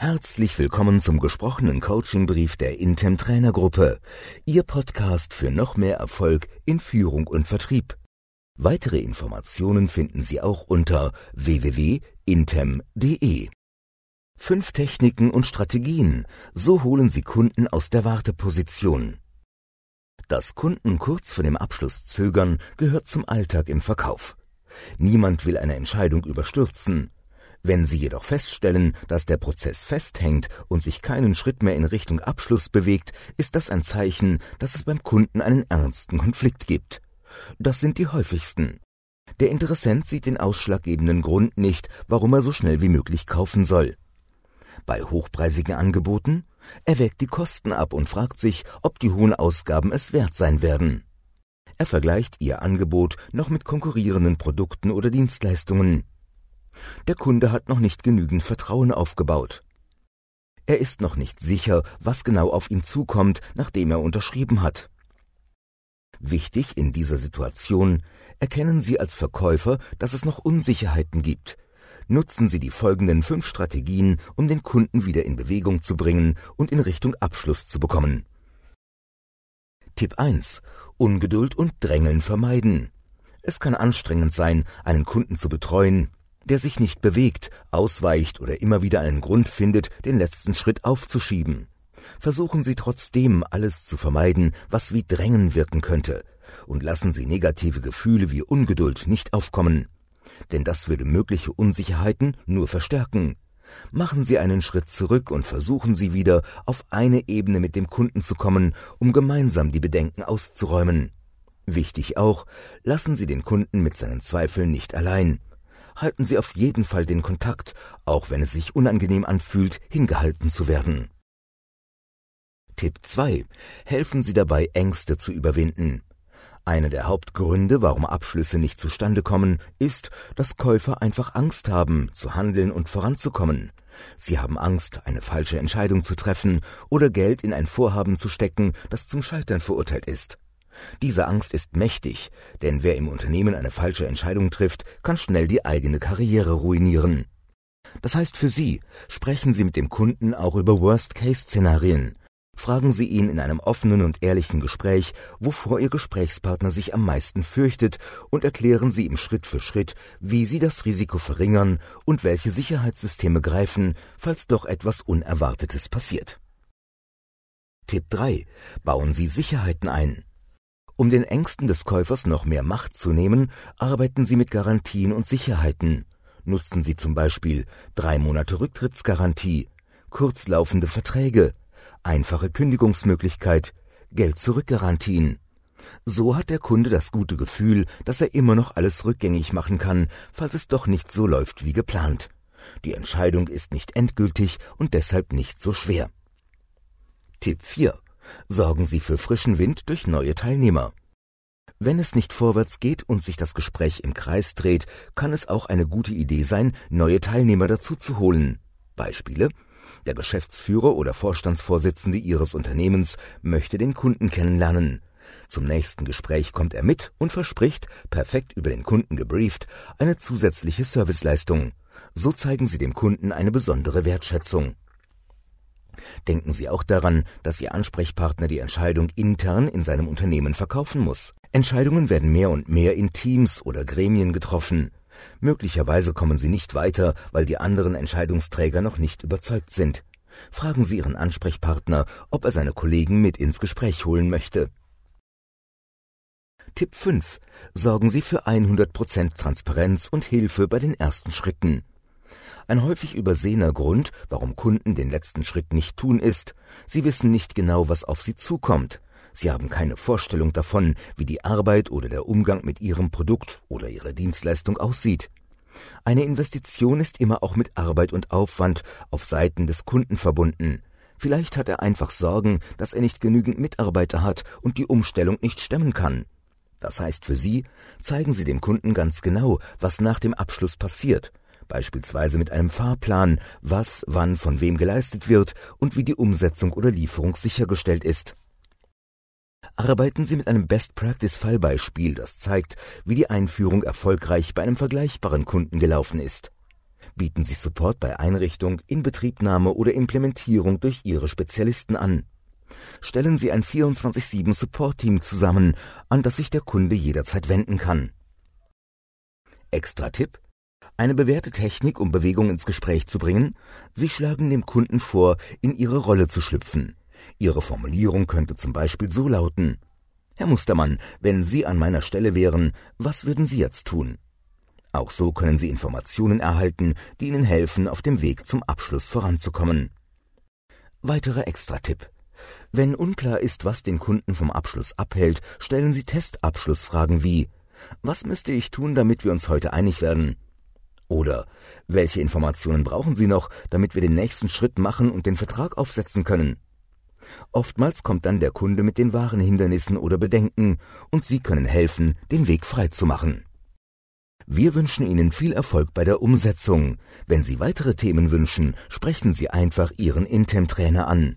Herzlich willkommen zum gesprochenen Coachingbrief der Intem Trainergruppe, Ihr Podcast für noch mehr Erfolg in Führung und Vertrieb. Weitere Informationen finden Sie auch unter www.intem.de. Fünf Techniken und Strategien, so holen Sie Kunden aus der Warteposition. Dass Kunden kurz vor dem Abschluss zögern, gehört zum Alltag im Verkauf. Niemand will eine Entscheidung überstürzen. Wenn Sie jedoch feststellen, dass der Prozess festhängt und sich keinen Schritt mehr in Richtung Abschluss bewegt, ist das ein Zeichen, dass es beim Kunden einen ernsten Konflikt gibt. Das sind die häufigsten. Der Interessent sieht den ausschlaggebenden Grund nicht, warum er so schnell wie möglich kaufen soll. Bei hochpreisigen Angeboten er wägt die Kosten ab und fragt sich, ob die hohen Ausgaben es wert sein werden. Er vergleicht ihr Angebot noch mit konkurrierenden Produkten oder Dienstleistungen. Der Kunde hat noch nicht genügend Vertrauen aufgebaut. Er ist noch nicht sicher, was genau auf ihn zukommt, nachdem er unterschrieben hat. Wichtig in dieser Situation, erkennen Sie als Verkäufer, dass es noch Unsicherheiten gibt. Nutzen Sie die folgenden fünf Strategien, um den Kunden wieder in Bewegung zu bringen und in Richtung Abschluss zu bekommen. Tipp 1. Ungeduld und Drängeln vermeiden. Es kann anstrengend sein, einen Kunden zu betreuen, der sich nicht bewegt, ausweicht oder immer wieder einen Grund findet, den letzten Schritt aufzuschieben. Versuchen Sie trotzdem, alles zu vermeiden, was wie Drängen wirken könnte, und lassen Sie negative Gefühle wie Ungeduld nicht aufkommen. Denn das würde mögliche Unsicherheiten nur verstärken. Machen Sie einen Schritt zurück und versuchen Sie wieder auf eine Ebene mit dem Kunden zu kommen, um gemeinsam die Bedenken auszuräumen. Wichtig auch, lassen Sie den Kunden mit seinen Zweifeln nicht allein halten Sie auf jeden Fall den Kontakt, auch wenn es sich unangenehm anfühlt, hingehalten zu werden. Tipp 2. Helfen Sie dabei, Ängste zu überwinden. Einer der Hauptgründe, warum Abschlüsse nicht zustande kommen, ist, dass Käufer einfach Angst haben, zu handeln und voranzukommen. Sie haben Angst, eine falsche Entscheidung zu treffen oder Geld in ein Vorhaben zu stecken, das zum Scheitern verurteilt ist. Diese Angst ist mächtig, denn wer im Unternehmen eine falsche Entscheidung trifft, kann schnell die eigene Karriere ruinieren. Das heißt für Sie, sprechen Sie mit dem Kunden auch über Worst-Case-Szenarien. Fragen Sie ihn in einem offenen und ehrlichen Gespräch, wovor Ihr Gesprächspartner sich am meisten fürchtet, und erklären Sie ihm Schritt für Schritt, wie Sie das Risiko verringern und welche Sicherheitssysteme greifen, falls doch etwas Unerwartetes passiert. Tipp 3. Bauen Sie Sicherheiten ein. Um den Ängsten des Käufers noch mehr Macht zu nehmen, arbeiten sie mit Garantien und Sicherheiten. Nutzen sie zum Beispiel drei Monate Rücktrittsgarantie, kurzlaufende Verträge, einfache Kündigungsmöglichkeit, Geld-Zurück-Garantien. So hat der Kunde das gute Gefühl, dass er immer noch alles rückgängig machen kann, falls es doch nicht so läuft wie geplant. Die Entscheidung ist nicht endgültig und deshalb nicht so schwer. Tipp 4 sorgen Sie für frischen Wind durch neue Teilnehmer. Wenn es nicht vorwärts geht und sich das Gespräch im Kreis dreht, kann es auch eine gute Idee sein, neue Teilnehmer dazu zu holen. Beispiele Der Geschäftsführer oder Vorstandsvorsitzende Ihres Unternehmens möchte den Kunden kennenlernen. Zum nächsten Gespräch kommt er mit und verspricht, perfekt über den Kunden gebrieft, eine zusätzliche Serviceleistung. So zeigen Sie dem Kunden eine besondere Wertschätzung. Denken Sie auch daran, dass Ihr Ansprechpartner die Entscheidung intern in seinem Unternehmen verkaufen muss. Entscheidungen werden mehr und mehr in Teams oder Gremien getroffen. Möglicherweise kommen Sie nicht weiter, weil die anderen Entscheidungsträger noch nicht überzeugt sind. Fragen Sie Ihren Ansprechpartner, ob er seine Kollegen mit ins Gespräch holen möchte. Tipp 5. Sorgen Sie für 100% Transparenz und Hilfe bei den ersten Schritten. Ein häufig übersehener Grund, warum Kunden den letzten Schritt nicht tun, ist, sie wissen nicht genau, was auf sie zukommt. Sie haben keine Vorstellung davon, wie die Arbeit oder der Umgang mit ihrem Produkt oder ihrer Dienstleistung aussieht. Eine Investition ist immer auch mit Arbeit und Aufwand auf Seiten des Kunden verbunden. Vielleicht hat er einfach Sorgen, dass er nicht genügend Mitarbeiter hat und die Umstellung nicht stemmen kann. Das heißt für Sie, zeigen Sie dem Kunden ganz genau, was nach dem Abschluss passiert beispielsweise mit einem Fahrplan, was wann von wem geleistet wird und wie die Umsetzung oder Lieferung sichergestellt ist. Arbeiten Sie mit einem Best-Practice-Fallbeispiel, das zeigt, wie die Einführung erfolgreich bei einem vergleichbaren Kunden gelaufen ist. Bieten Sie Support bei Einrichtung, Inbetriebnahme oder Implementierung durch Ihre Spezialisten an. Stellen Sie ein 24-7 Support-Team zusammen, an das sich der Kunde jederzeit wenden kann. Extra Tipp eine bewährte Technik, um Bewegung ins Gespräch zu bringen? Sie schlagen dem Kunden vor, in Ihre Rolle zu schlüpfen. Ihre Formulierung könnte zum Beispiel so lauten Herr Mustermann, wenn Sie an meiner Stelle wären, was würden Sie jetzt tun? Auch so können Sie Informationen erhalten, die Ihnen helfen, auf dem Weg zum Abschluss voranzukommen. Weiterer Extratipp. Wenn unklar ist, was den Kunden vom Abschluss abhält, stellen Sie Testabschlussfragen wie Was müsste ich tun, damit wir uns heute einig werden? Oder welche Informationen brauchen Sie noch, damit wir den nächsten Schritt machen und den Vertrag aufsetzen können? Oftmals kommt dann der Kunde mit den wahren Hindernissen oder Bedenken, und Sie können helfen, den Weg frei zu machen. Wir wünschen Ihnen viel Erfolg bei der Umsetzung. Wenn Sie weitere Themen wünschen, sprechen Sie einfach Ihren Intem-Trainer an.